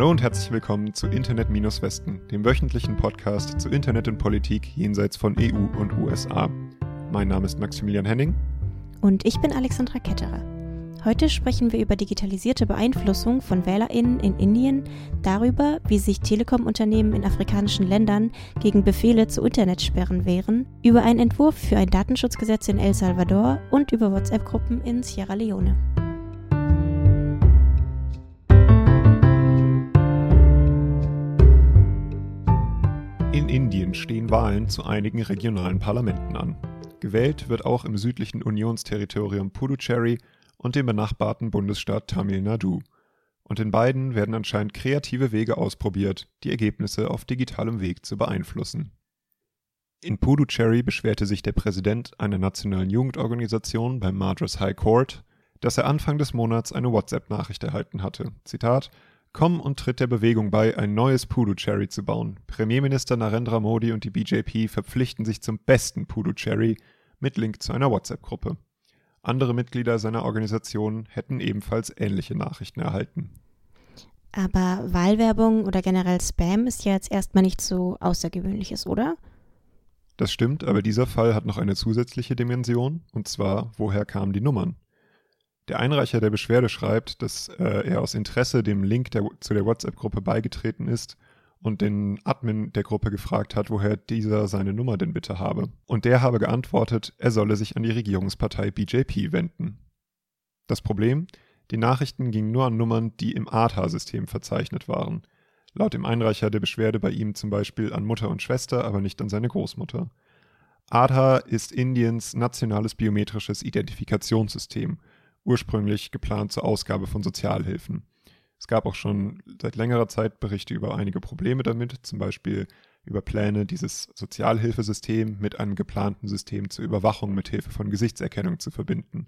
Hallo und herzlich willkommen zu Internet-Westen, dem wöchentlichen Podcast zu Internet und Politik jenseits von EU und USA. Mein Name ist Maximilian Henning. Und ich bin Alexandra Ketterer. Heute sprechen wir über digitalisierte Beeinflussung von WählerInnen in Indien, darüber, wie sich Telekom-Unternehmen in afrikanischen Ländern gegen Befehle zu Internetsperren wehren, über einen Entwurf für ein Datenschutzgesetz in El Salvador und über WhatsApp-Gruppen in Sierra Leone. Indien stehen Wahlen zu einigen regionalen Parlamenten an. Gewählt wird auch im südlichen Unionsterritorium Puducherry und dem benachbarten Bundesstaat Tamil Nadu. Und in beiden werden anscheinend kreative Wege ausprobiert, die Ergebnisse auf digitalem Weg zu beeinflussen. In Puducherry beschwerte sich der Präsident einer nationalen Jugendorganisation beim Madras High Court, dass er Anfang des Monats eine WhatsApp-Nachricht erhalten hatte. Zitat: Komm und tritt der Bewegung bei, ein neues Puducherry zu bauen. Premierminister Narendra Modi und die BJP verpflichten sich zum besten Puducherry mit Link zu einer WhatsApp-Gruppe. Andere Mitglieder seiner Organisation hätten ebenfalls ähnliche Nachrichten erhalten. Aber Wahlwerbung oder generell Spam ist ja jetzt erstmal nichts so Außergewöhnliches, oder? Das stimmt, aber dieser Fall hat noch eine zusätzliche Dimension, und zwar, woher kamen die Nummern? Der Einreicher der Beschwerde schreibt, dass äh, er aus Interesse dem Link der, zu der WhatsApp-Gruppe beigetreten ist und den Admin der Gruppe gefragt hat, woher dieser seine Nummer denn bitte habe. Und der habe geantwortet, er solle sich an die Regierungspartei BJP wenden. Das Problem? Die Nachrichten gingen nur an Nummern, die im ATA-System verzeichnet waren. Laut dem Einreicher der Beschwerde bei ihm zum Beispiel an Mutter und Schwester, aber nicht an seine Großmutter. Aadhaar ist Indiens nationales biometrisches Identifikationssystem, ursprünglich geplant zur Ausgabe von Sozialhilfen. Es gab auch schon seit längerer Zeit Berichte über einige Probleme damit, zum Beispiel über Pläne, dieses Sozialhilfesystem mit einem geplanten System zur Überwachung mit Hilfe von Gesichtserkennung zu verbinden.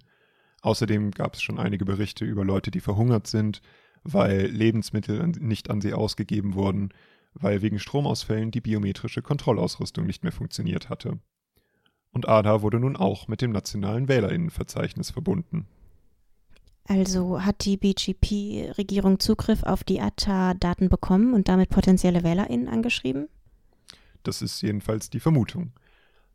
Außerdem gab es schon einige Berichte über Leute, die verhungert sind, weil Lebensmittel nicht an sie ausgegeben wurden, weil wegen Stromausfällen die biometrische Kontrollausrüstung nicht mehr funktioniert hatte. Und ADA wurde nun auch mit dem nationalen Wählerinnenverzeichnis verbunden. Also hat die BGP-Regierung Zugriff auf die ATA-Daten bekommen und damit potenzielle WählerInnen angeschrieben? Das ist jedenfalls die Vermutung.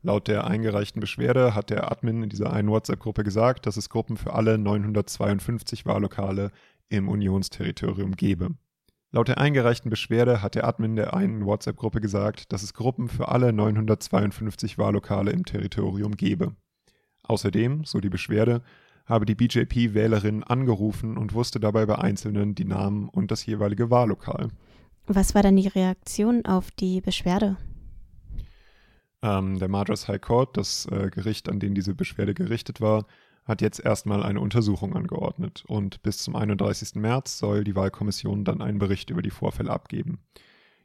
Laut der eingereichten Beschwerde hat der Admin in dieser einen WhatsApp-Gruppe gesagt, dass es Gruppen für alle 952 Wahllokale im Unionsterritorium gebe. Laut der eingereichten Beschwerde hat der Admin der einen WhatsApp-Gruppe gesagt, dass es Gruppen für alle 952 Wahllokale im Territorium gebe. Außerdem, so die Beschwerde, habe die BJP-Wählerin angerufen und wusste dabei bei Einzelnen die Namen und das jeweilige Wahllokal. Was war dann die Reaktion auf die Beschwerde? Ähm, der Madras High Court, das äh, Gericht, an den diese Beschwerde gerichtet war, hat jetzt erstmal eine Untersuchung angeordnet und bis zum 31. März soll die Wahlkommission dann einen Bericht über die Vorfälle abgeben.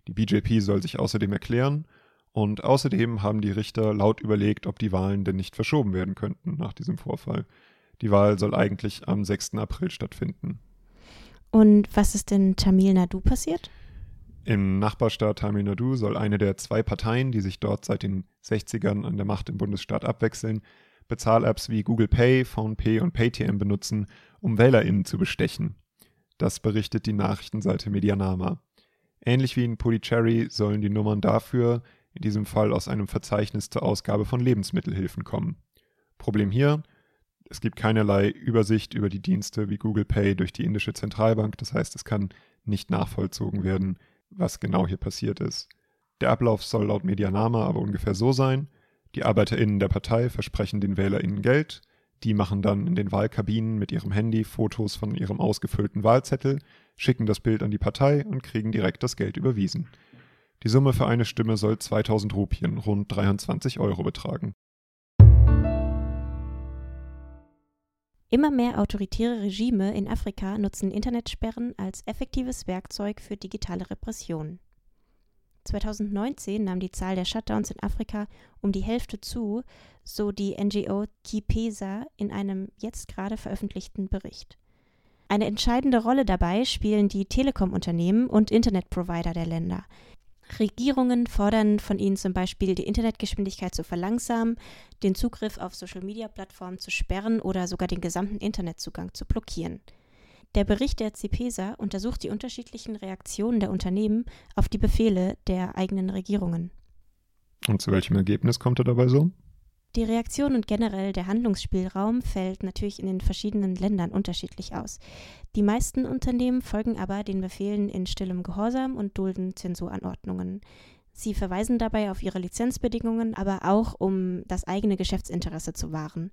Die BJP soll sich außerdem erklären und außerdem haben die Richter laut überlegt, ob die Wahlen denn nicht verschoben werden könnten nach diesem Vorfall. Die Wahl soll eigentlich am 6. April stattfinden. Und was ist in Tamil Nadu passiert? Im Nachbarstaat Tamil Nadu soll eine der zwei Parteien, die sich dort seit den 60ern an der Macht im Bundesstaat abwechseln, Bezahl-Apps wie Google Pay, PhonePay und Paytm benutzen, um WählerInnen zu bestechen. Das berichtet die Nachrichtenseite Medianama. Ähnlich wie in Puducherry sollen die Nummern dafür, in diesem Fall aus einem Verzeichnis zur Ausgabe von Lebensmittelhilfen kommen. Problem hier, es gibt keinerlei Übersicht über die Dienste wie Google Pay durch die indische Zentralbank. Das heißt, es kann nicht nachvollzogen werden, was genau hier passiert ist. Der Ablauf soll laut Medianama aber ungefähr so sein. Die ArbeiterInnen der Partei versprechen den WählerInnen Geld. Die machen dann in den Wahlkabinen mit ihrem Handy Fotos von ihrem ausgefüllten Wahlzettel, schicken das Bild an die Partei und kriegen direkt das Geld überwiesen. Die Summe für eine Stimme soll 2000 Rupien, rund 23 Euro betragen. Immer mehr autoritäre Regime in Afrika nutzen Internetsperren als effektives Werkzeug für digitale Repression. 2019 nahm die Zahl der Shutdowns in Afrika um die Hälfte zu, so die NGO Kipesa in einem jetzt gerade veröffentlichten Bericht. Eine entscheidende Rolle dabei spielen die Telekom-Unternehmen und Internetprovider der Länder, Regierungen fordern von ihnen zum Beispiel, die Internetgeschwindigkeit zu verlangsamen, den Zugriff auf Social-Media-Plattformen zu sperren oder sogar den gesamten Internetzugang zu blockieren. Der Bericht der CIPESA untersucht die unterschiedlichen Reaktionen der Unternehmen auf die Befehle der eigenen Regierungen. Und zu welchem Ergebnis kommt er dabei so? Die Reaktion und generell der Handlungsspielraum fällt natürlich in den verschiedenen Ländern unterschiedlich aus. Die meisten Unternehmen folgen aber den Befehlen in stillem Gehorsam und dulden Zensuranordnungen. Sie verweisen dabei auf ihre Lizenzbedingungen, aber auch um das eigene Geschäftsinteresse zu wahren.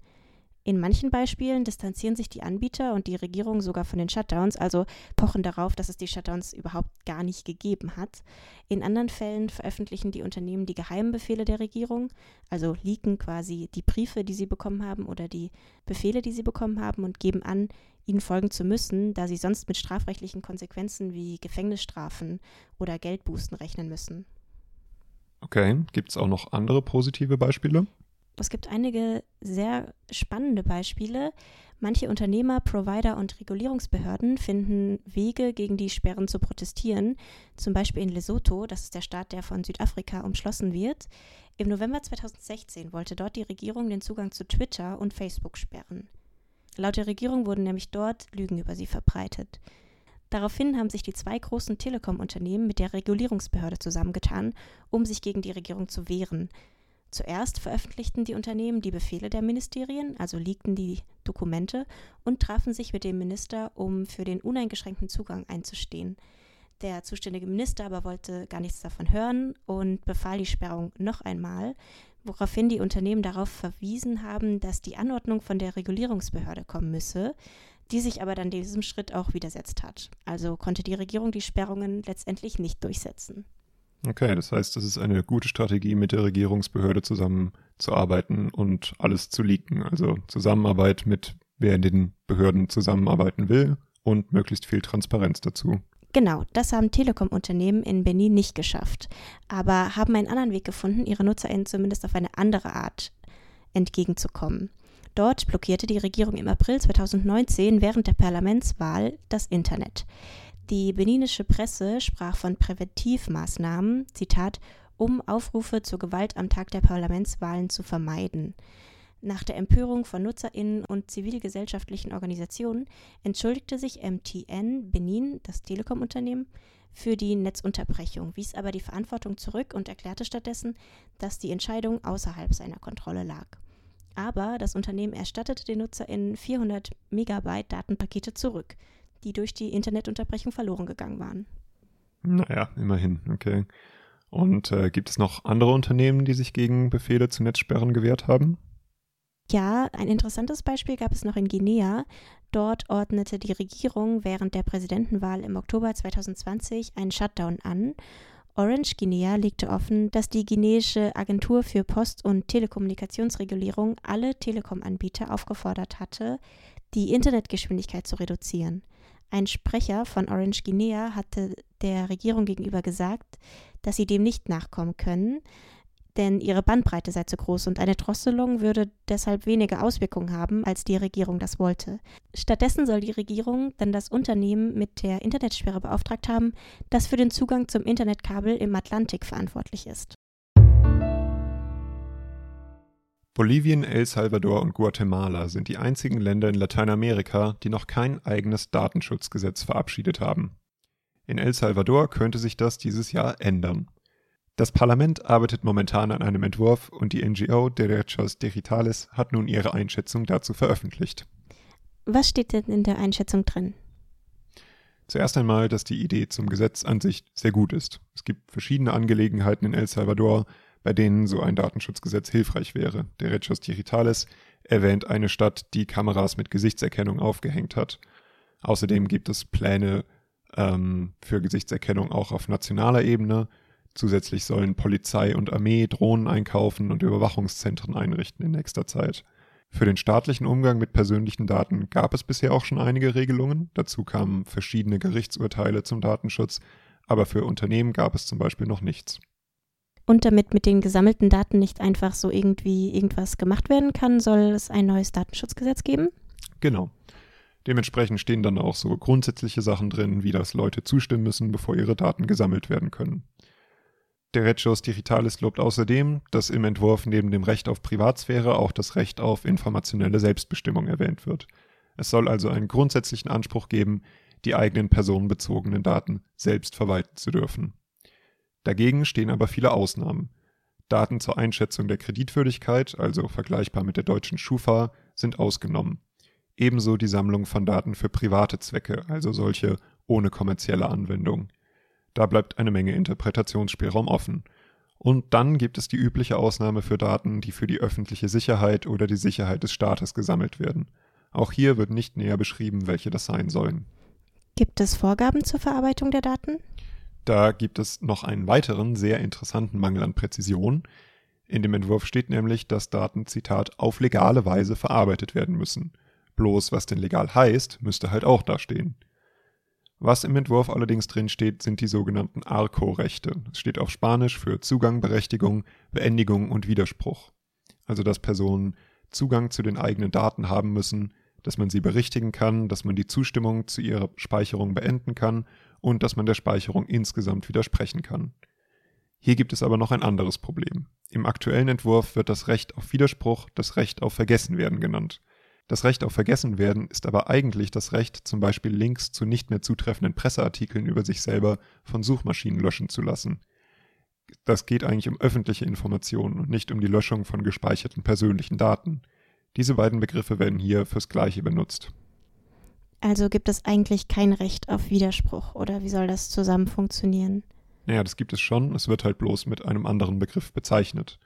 In manchen Beispielen distanzieren sich die Anbieter und die Regierung sogar von den Shutdowns, also pochen darauf, dass es die Shutdowns überhaupt gar nicht gegeben hat. In anderen Fällen veröffentlichen die Unternehmen die geheimen Befehle der Regierung, also leaken quasi die Briefe, die sie bekommen haben oder die Befehle, die sie bekommen haben und geben an, ihnen folgen zu müssen, da sie sonst mit strafrechtlichen Konsequenzen wie Gefängnisstrafen oder Geldbußen rechnen müssen. Okay, gibt es auch noch andere positive Beispiele? Es gibt einige sehr spannende Beispiele. Manche Unternehmer, Provider und Regulierungsbehörden finden Wege, gegen die Sperren zu protestieren. Zum Beispiel in Lesotho, das ist der Staat, der von Südafrika umschlossen wird. Im November 2016 wollte dort die Regierung den Zugang zu Twitter und Facebook sperren. Laut der Regierung wurden nämlich dort Lügen über sie verbreitet. Daraufhin haben sich die zwei großen Telekom-Unternehmen mit der Regulierungsbehörde zusammengetan, um sich gegen die Regierung zu wehren. Zuerst veröffentlichten die Unternehmen die Befehle der Ministerien, also leakten die Dokumente und trafen sich mit dem Minister, um für den uneingeschränkten Zugang einzustehen. Der zuständige Minister aber wollte gar nichts davon hören und befahl die Sperrung noch einmal, woraufhin die Unternehmen darauf verwiesen haben, dass die Anordnung von der Regulierungsbehörde kommen müsse, die sich aber dann diesem Schritt auch widersetzt hat. Also konnte die Regierung die Sperrungen letztendlich nicht durchsetzen. Okay, das heißt, es ist eine gute Strategie, mit der Regierungsbehörde zusammenzuarbeiten und alles zu leaken. Also Zusammenarbeit mit wer in den Behörden zusammenarbeiten will und möglichst viel Transparenz dazu. Genau, das haben Telekom-Unternehmen in Benin nicht geschafft, aber haben einen anderen Weg gefunden, ihre NutzerInnen zumindest auf eine andere Art entgegenzukommen. Dort blockierte die Regierung im April 2019 während der Parlamentswahl das Internet. Die beninische Presse sprach von Präventivmaßnahmen, Zitat, um Aufrufe zur Gewalt am Tag der Parlamentswahlen zu vermeiden. Nach der Empörung von Nutzerinnen und zivilgesellschaftlichen Organisationen entschuldigte sich MTN Benin, das Telekom-Unternehmen, für die Netzunterbrechung, wies aber die Verantwortung zurück und erklärte stattdessen, dass die Entscheidung außerhalb seiner Kontrolle lag. Aber das Unternehmen erstattete den NutzerInnen 400 Megabyte Datenpakete zurück die durch die Internetunterbrechung verloren gegangen waren. Naja, immerhin, okay. Und äh, gibt es noch andere Unternehmen, die sich gegen Befehle zu Netzsperren gewehrt haben? Ja, ein interessantes Beispiel gab es noch in Guinea. Dort ordnete die Regierung während der Präsidentenwahl im Oktober 2020 einen Shutdown an. Orange Guinea legte offen, dass die guineische Agentur für Post- und Telekommunikationsregulierung alle Telekom-Anbieter aufgefordert hatte, die Internetgeschwindigkeit zu reduzieren. Ein Sprecher von Orange Guinea hatte der Regierung gegenüber gesagt, dass sie dem nicht nachkommen können, denn ihre Bandbreite sei zu groß und eine Drosselung würde deshalb weniger Auswirkungen haben, als die Regierung das wollte. Stattdessen soll die Regierung dann das Unternehmen mit der Internetsperre beauftragt haben, das für den Zugang zum Internetkabel im Atlantik verantwortlich ist. Bolivien, El Salvador und Guatemala sind die einzigen Länder in Lateinamerika, die noch kein eigenes Datenschutzgesetz verabschiedet haben. In El Salvador könnte sich das dieses Jahr ändern. Das Parlament arbeitet momentan an einem Entwurf und die NGO Derechos Digitales hat nun ihre Einschätzung dazu veröffentlicht. Was steht denn in der Einschätzung drin? Zuerst einmal, dass die Idee zum Gesetz an sich sehr gut ist. Es gibt verschiedene Angelegenheiten in El Salvador, bei denen so ein Datenschutzgesetz hilfreich wäre. Der Regos Digitales erwähnt eine Stadt, die Kameras mit Gesichtserkennung aufgehängt hat. Außerdem gibt es Pläne ähm, für Gesichtserkennung auch auf nationaler Ebene. Zusätzlich sollen Polizei und Armee Drohnen einkaufen und Überwachungszentren einrichten in nächster Zeit. Für den staatlichen Umgang mit persönlichen Daten gab es bisher auch schon einige Regelungen. Dazu kamen verschiedene Gerichtsurteile zum Datenschutz, aber für Unternehmen gab es zum Beispiel noch nichts und damit mit den gesammelten Daten nicht einfach so irgendwie irgendwas gemacht werden kann, soll es ein neues Datenschutzgesetz geben? Genau. Dementsprechend stehen dann auch so grundsätzliche Sachen drin, wie dass Leute zustimmen müssen, bevor ihre Daten gesammelt werden können. Der Regos Digitalis lobt außerdem, dass im Entwurf neben dem Recht auf Privatsphäre auch das Recht auf informationelle Selbstbestimmung erwähnt wird. Es soll also einen grundsätzlichen Anspruch geben, die eigenen personenbezogenen Daten selbst verwalten zu dürfen. Dagegen stehen aber viele Ausnahmen. Daten zur Einschätzung der Kreditwürdigkeit, also vergleichbar mit der deutschen Schufa, sind ausgenommen. Ebenso die Sammlung von Daten für private Zwecke, also solche ohne kommerzielle Anwendung. Da bleibt eine Menge Interpretationsspielraum offen. Und dann gibt es die übliche Ausnahme für Daten, die für die öffentliche Sicherheit oder die Sicherheit des Staates gesammelt werden. Auch hier wird nicht näher beschrieben, welche das sein sollen. Gibt es Vorgaben zur Verarbeitung der Daten? Da gibt es noch einen weiteren sehr interessanten Mangel an Präzision. In dem Entwurf steht nämlich, dass Daten, Zitat, auf legale Weise verarbeitet werden müssen. Bloß was denn legal heißt, müsste halt auch da stehen. Was im Entwurf allerdings drin steht, sind die sogenannten ARCO-Rechte. Das steht auf Spanisch für Zugang, Berechtigung, Beendigung und Widerspruch. Also dass Personen Zugang zu den eigenen Daten haben müssen, dass man sie berichtigen kann, dass man die Zustimmung zu ihrer Speicherung beenden kann und dass man der Speicherung insgesamt widersprechen kann. Hier gibt es aber noch ein anderes Problem. Im aktuellen Entwurf wird das Recht auf Widerspruch das Recht auf Vergessenwerden genannt. Das Recht auf Vergessenwerden ist aber eigentlich das Recht, zum Beispiel Links zu nicht mehr zutreffenden Presseartikeln über sich selber von Suchmaschinen löschen zu lassen. Das geht eigentlich um öffentliche Informationen und nicht um die Löschung von gespeicherten persönlichen Daten. Diese beiden Begriffe werden hier fürs Gleiche benutzt. Also gibt es eigentlich kein Recht auf Widerspruch oder wie soll das zusammen funktionieren? Naja, das gibt es schon, es wird halt bloß mit einem anderen Begriff bezeichnet.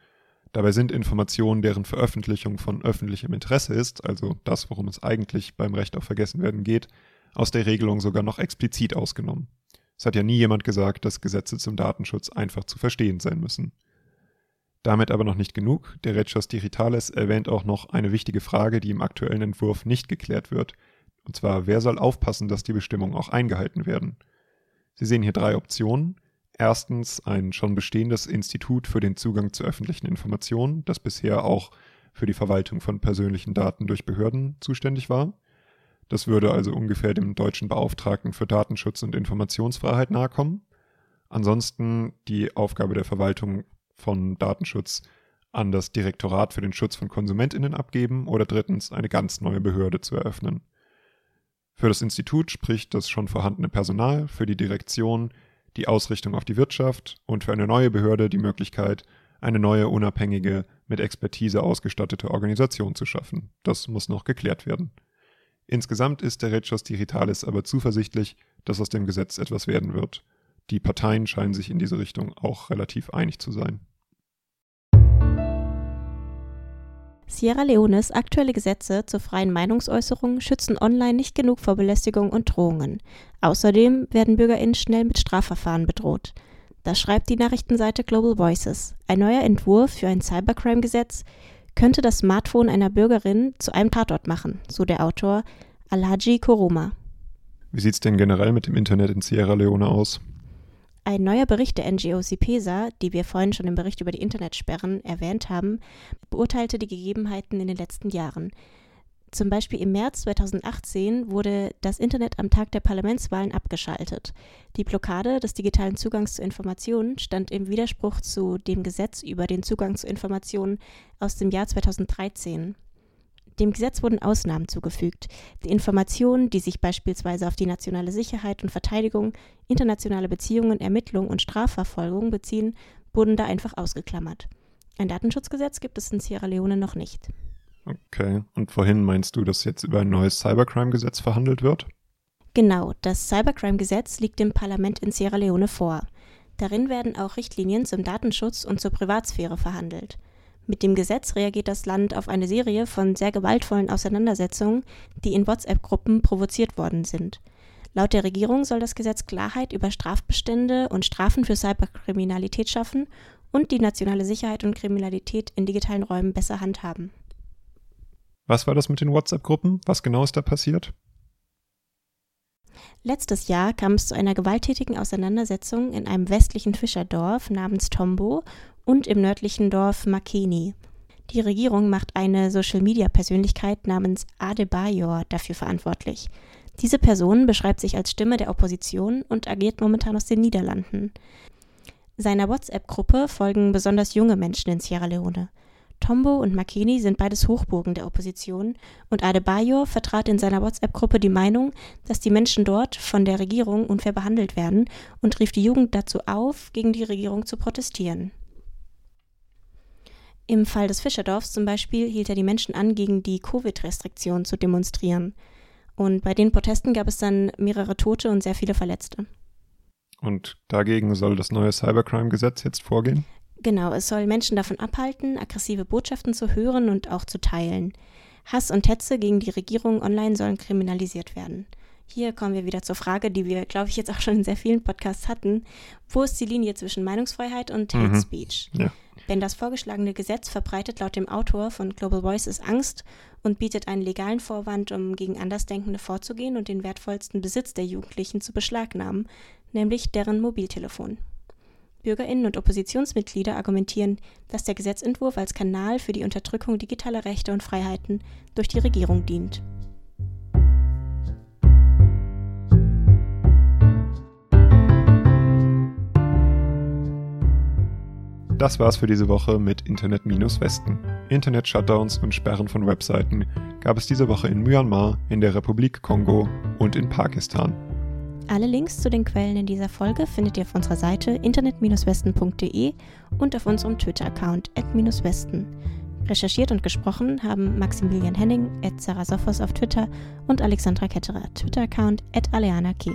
Dabei sind Informationen, deren Veröffentlichung von öffentlichem Interesse ist, also das, worum es eigentlich beim Recht auf Vergessenwerden geht, aus der Regelung sogar noch explizit ausgenommen. Es hat ja nie jemand gesagt, dass Gesetze zum Datenschutz einfach zu verstehen sein müssen. Damit aber noch nicht genug. Der Rechos Digitales erwähnt auch noch eine wichtige Frage, die im aktuellen Entwurf nicht geklärt wird, und zwar, wer soll aufpassen, dass die Bestimmungen auch eingehalten werden? Sie sehen hier drei Optionen. Erstens ein schon bestehendes Institut für den Zugang zu öffentlichen Informationen, das bisher auch für die Verwaltung von persönlichen Daten durch Behörden zuständig war. Das würde also ungefähr dem deutschen Beauftragten für Datenschutz und Informationsfreiheit nahekommen. Ansonsten die Aufgabe der Verwaltung von Datenschutz an das Direktorat für den Schutz von Konsumentinnen abgeben oder drittens eine ganz neue Behörde zu eröffnen. Für das Institut spricht das schon vorhandene Personal, für die Direktion die Ausrichtung auf die Wirtschaft und für eine neue Behörde die Möglichkeit, eine neue unabhängige, mit Expertise ausgestattete Organisation zu schaffen. Das muss noch geklärt werden. Insgesamt ist der Rechos Digitalis aber zuversichtlich, dass aus dem Gesetz etwas werden wird. Die Parteien scheinen sich in diese Richtung auch relativ einig zu sein. Sierra Leones aktuelle Gesetze zur freien Meinungsäußerung schützen online nicht genug vor Belästigung und Drohungen. Außerdem werden BürgerInnen schnell mit Strafverfahren bedroht. Das schreibt die Nachrichtenseite Global Voices. Ein neuer Entwurf für ein Cybercrime-Gesetz könnte das Smartphone einer Bürgerin zu einem Tatort machen, so der Autor Alhaji Koroma. Wie sieht's denn generell mit dem Internet in Sierra Leone aus? Ein neuer Bericht der NGO CIPESA, die wir vorhin schon im Bericht über die Internetsperren erwähnt haben, beurteilte die Gegebenheiten in den letzten Jahren. Zum Beispiel im März 2018 wurde das Internet am Tag der Parlamentswahlen abgeschaltet. Die Blockade des digitalen Zugangs zu Informationen stand im Widerspruch zu dem Gesetz über den Zugang zu Informationen aus dem Jahr 2013. Dem Gesetz wurden Ausnahmen zugefügt. Die Informationen, die sich beispielsweise auf die nationale Sicherheit und Verteidigung, internationale Beziehungen, Ermittlung und Strafverfolgung beziehen, wurden da einfach ausgeklammert. Ein Datenschutzgesetz gibt es in Sierra Leone noch nicht. Okay. Und wohin meinst du, dass jetzt über ein neues Cybercrime-Gesetz verhandelt wird? Genau, das Cybercrime-Gesetz liegt dem Parlament in Sierra Leone vor. Darin werden auch Richtlinien zum Datenschutz und zur Privatsphäre verhandelt. Mit dem Gesetz reagiert das Land auf eine Serie von sehr gewaltvollen Auseinandersetzungen, die in WhatsApp-Gruppen provoziert worden sind. Laut der Regierung soll das Gesetz Klarheit über Strafbestände und Strafen für Cyberkriminalität schaffen und die nationale Sicherheit und Kriminalität in digitalen Räumen besser handhaben. Was war das mit den WhatsApp-Gruppen? Was genau ist da passiert? Letztes Jahr kam es zu einer gewalttätigen Auseinandersetzung in einem westlichen Fischerdorf namens Tombo und im nördlichen Dorf Makeni. Die Regierung macht eine Social-Media-Persönlichkeit namens Adebayor dafür verantwortlich. Diese Person beschreibt sich als Stimme der Opposition und agiert momentan aus den Niederlanden. Seiner WhatsApp-Gruppe folgen besonders junge Menschen in Sierra Leone. Tombo und Makeni sind beides Hochburgen der Opposition und Adebayor vertrat in seiner WhatsApp-Gruppe die Meinung, dass die Menschen dort von der Regierung unfair behandelt werden und rief die Jugend dazu auf, gegen die Regierung zu protestieren. Im Fall des Fischerdorfs zum Beispiel hielt er die Menschen an, gegen die Covid-Restriktionen zu demonstrieren. Und bei den Protesten gab es dann mehrere Tote und sehr viele Verletzte. Und dagegen soll das neue Cybercrime-Gesetz jetzt vorgehen? Genau, es soll Menschen davon abhalten, aggressive Botschaften zu hören und auch zu teilen. Hass und Hetze gegen die Regierung online sollen kriminalisiert werden. Hier kommen wir wieder zur Frage, die wir, glaube ich, jetzt auch schon in sehr vielen Podcasts hatten. Wo ist die Linie zwischen Meinungsfreiheit und Hate mhm. Speech? Ja. Denn das vorgeschlagene Gesetz verbreitet laut dem Autor von Global Voices Angst und bietet einen legalen Vorwand, um gegen Andersdenkende vorzugehen und den wertvollsten Besitz der Jugendlichen zu beschlagnahmen, nämlich deren Mobiltelefon. Bürgerinnen und Oppositionsmitglieder argumentieren, dass der Gesetzentwurf als Kanal für die Unterdrückung digitaler Rechte und Freiheiten durch die Regierung dient. Das war's für diese Woche mit Internet-Westen. Internet-Shutdowns und Sperren von Webseiten gab es diese Woche in Myanmar, in der Republik Kongo und in Pakistan. Alle Links zu den Quellen in dieser Folge findet ihr auf unserer Seite internet-westen.de und auf unserem Twitter-Account westen. Recherchiert und gesprochen haben Maximilian Henning, Sarah Sophos auf Twitter und Alexandra Ketterer, Twitter-Account Aleana K.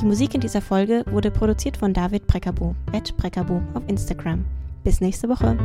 Die Musik in dieser Folge wurde produziert von David Prekabo, Prekabo auf Instagram. Bis nächste Woche.